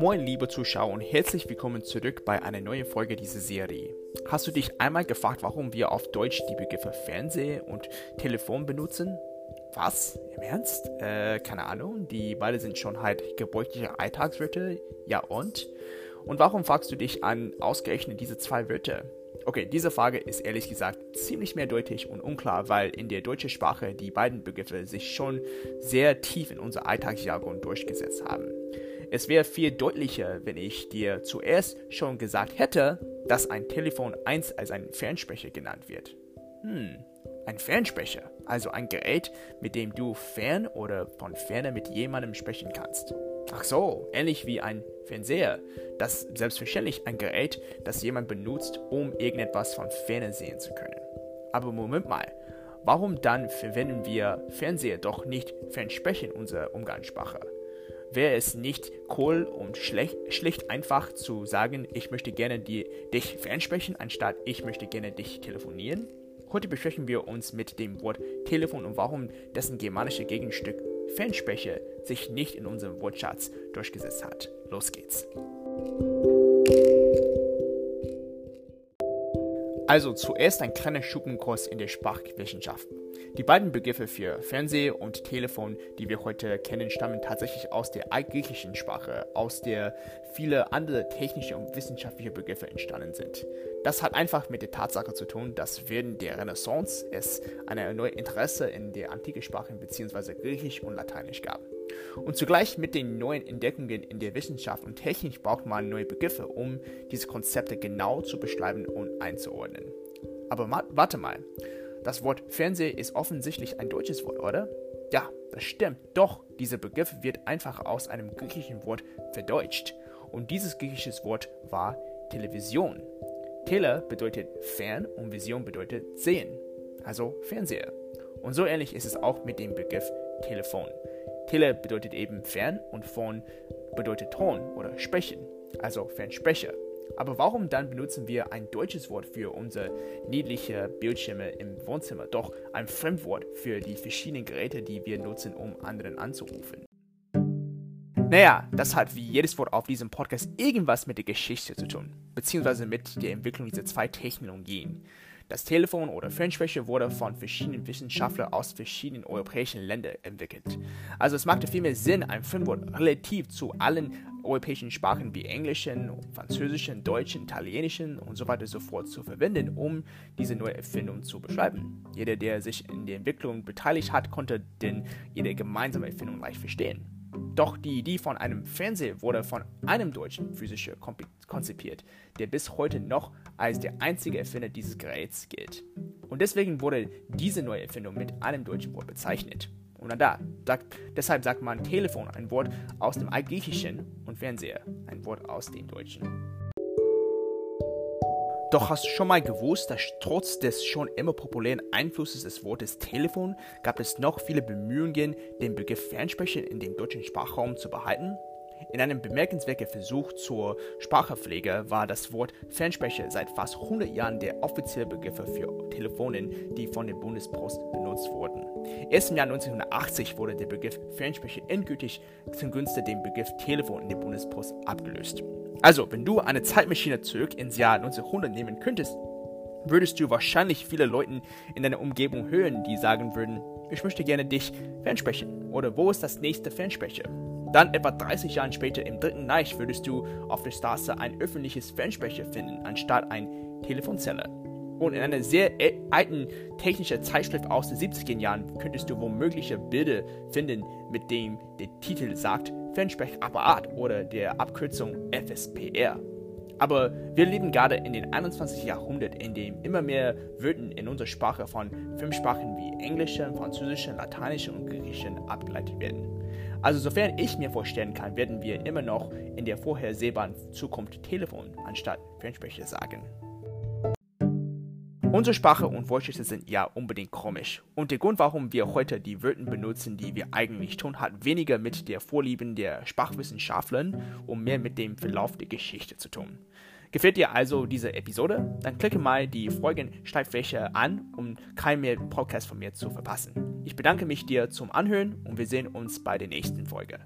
Moin liebe Zuschauer und herzlich willkommen zurück bei einer neuen Folge dieser Serie. Hast du dich einmal gefragt, warum wir auf Deutsch die Begriffe Fernseh und Telefon benutzen? Was? Im Ernst? Äh, keine Ahnung. Die beide sind schon halt gebräuchliche Alltagswörter. Ja und? Und warum fragst du dich an ausgerechnet diese zwei Wörter? Okay, diese Frage ist ehrlich gesagt ziemlich mehrdeutig und unklar, weil in der deutschen Sprache die beiden Begriffe sich schon sehr tief in unser Alltagsjargon durchgesetzt haben. Es wäre viel deutlicher, wenn ich dir zuerst schon gesagt hätte, dass ein Telefon einst als ein Fernsprecher genannt wird. Hm, ein Fernsprecher, also ein Gerät, mit dem du fern oder von ferne mit jemandem sprechen kannst. Ach so, ähnlich wie ein Fernseher. Das selbstverständlich ein Gerät, das jemand benutzt, um irgendetwas von ferne sehen zu können. Aber Moment mal, warum dann verwenden wir Fernseher doch nicht Fernsprechen in unserer Umgangssprache? Wäre es nicht cool und schlecht, schlicht einfach zu sagen, ich möchte gerne die, dich fernsprechen, anstatt ich möchte gerne dich telefonieren? Heute besprechen wir uns mit dem Wort Telefon und warum dessen germanische Gegenstück Fernsprecher sich nicht in unserem Wortschatz durchgesetzt hat. Los geht's. Also zuerst ein kleiner Schuppenkurs in der Sprachwissenschaft. Die beiden Begriffe für Fernseh und Telefon, die wir heute kennen, stammen tatsächlich aus der altgriechischen Sprache, aus der viele andere technische und wissenschaftliche Begriffe entstanden sind. Das hat einfach mit der Tatsache zu tun, dass während der Renaissance es ein erneut Interesse in der antike Sprache bzw. Griechisch und Lateinisch gab. Und zugleich mit den neuen Entdeckungen in der Wissenschaft und Technik braucht man neue Begriffe, um diese Konzepte genau zu beschreiben und einzuordnen. Aber warte mal, das Wort Fernseh ist offensichtlich ein deutsches Wort, oder? Ja, das stimmt. Doch, dieser Begriff wird einfach aus einem griechischen Wort verdeutscht. Und dieses griechische Wort war Television. Tele bedeutet fern und Vision bedeutet sehen, also Fernseher. Und so ähnlich ist es auch mit dem Begriff Telefon. Tele bedeutet eben fern und Phon bedeutet Ton oder sprechen, also Fernsprecher. Aber warum dann benutzen wir ein deutsches Wort für unsere niedliche Bildschirme im Wohnzimmer, doch ein Fremdwort für die verschiedenen Geräte, die wir nutzen, um anderen anzurufen? Naja, das hat wie jedes Wort auf diesem Podcast irgendwas mit der Geschichte zu tun, beziehungsweise mit der Entwicklung dieser zwei Technologien. Das Telefon oder Fernsprecher wurde von verschiedenen Wissenschaftlern aus verschiedenen europäischen Ländern entwickelt. Also es machte vielmehr Sinn, ein Fremdwort relativ zu allen europäischen Sprachen wie Englischen, Französischen, Deutschen, Italienischen und so weiter so fort zu verwenden, um diese neue Erfindung zu beschreiben. Jeder, der sich in der Entwicklung beteiligt hat, konnte denn jede gemeinsame Erfindung leicht verstehen. Doch die Idee von einem Fernseher wurde von einem deutschen Physiker konzipiert, der bis heute noch als der einzige Erfinder dieses Geräts gilt. Und deswegen wurde diese neue Erfindung mit einem deutschen Wort bezeichnet. Und da, sagt, deshalb sagt man Telefon ein Wort aus dem Altgriechischen und Fernseher ein Wort aus dem Deutschen. Doch hast du schon mal gewusst, dass trotz des schon immer populären Einflusses des Wortes Telefon gab es noch viele Bemühungen, den Begriff Fernsprechen in dem deutschen Sprachraum zu behalten? In einem bemerkenswerten Versuch zur Sprachpflege war das Wort Fernsprecher seit fast 100 Jahren der offizielle Begriff für Telefonen, die von der Bundespost benutzt wurden. Erst im Jahr 1980 wurde der Begriff Fernsprecher endgültig zugunsten dem Begriff Telefon in der Bundespost abgelöst. Also, wenn du eine Zeitmaschine zurück ins Jahr 1900 nehmen könntest, würdest du wahrscheinlich viele Leute in deiner Umgebung hören, die sagen würden, ich möchte gerne dich fernsprechen oder wo ist das nächste Fernsprecher? Dann etwa 30 Jahre später im Dritten Reich würdest du auf der Straße ein öffentliches Fernsprecher finden, anstatt ein Telefonzelle. Und in einer sehr alten technischen Zeitschrift aus den 70er Jahren könntest du womöglich Bilder finden, mit dem der Titel sagt Fernsprechapparat oder der Abkürzung FSPR. Aber wir leben gerade in den 21. Jahrhundert, in dem immer mehr Wörter in unserer Sprache von Fremdsprachen wie Englischen, Französischen, Lateinischen und Griechischen abgeleitet werden. Also sofern ich mir vorstellen kann, werden wir immer noch in der vorhersehbaren Zukunft Telefon anstatt Fernsprecher sagen. Unsere Sprache und Wortschätze sind ja unbedingt komisch. Und der Grund, warum wir heute die Wörter benutzen, die wir eigentlich tun, hat weniger mit der Vorlieben der Sprachwissenschaftler und mehr mit dem Verlauf der Geschichte zu tun. Gefällt dir also diese Episode? Dann klicke mal die Folgenschreibfläche an, um keinen mehr Podcast von mir zu verpassen. Ich bedanke mich dir zum Anhören und wir sehen uns bei der nächsten Folge.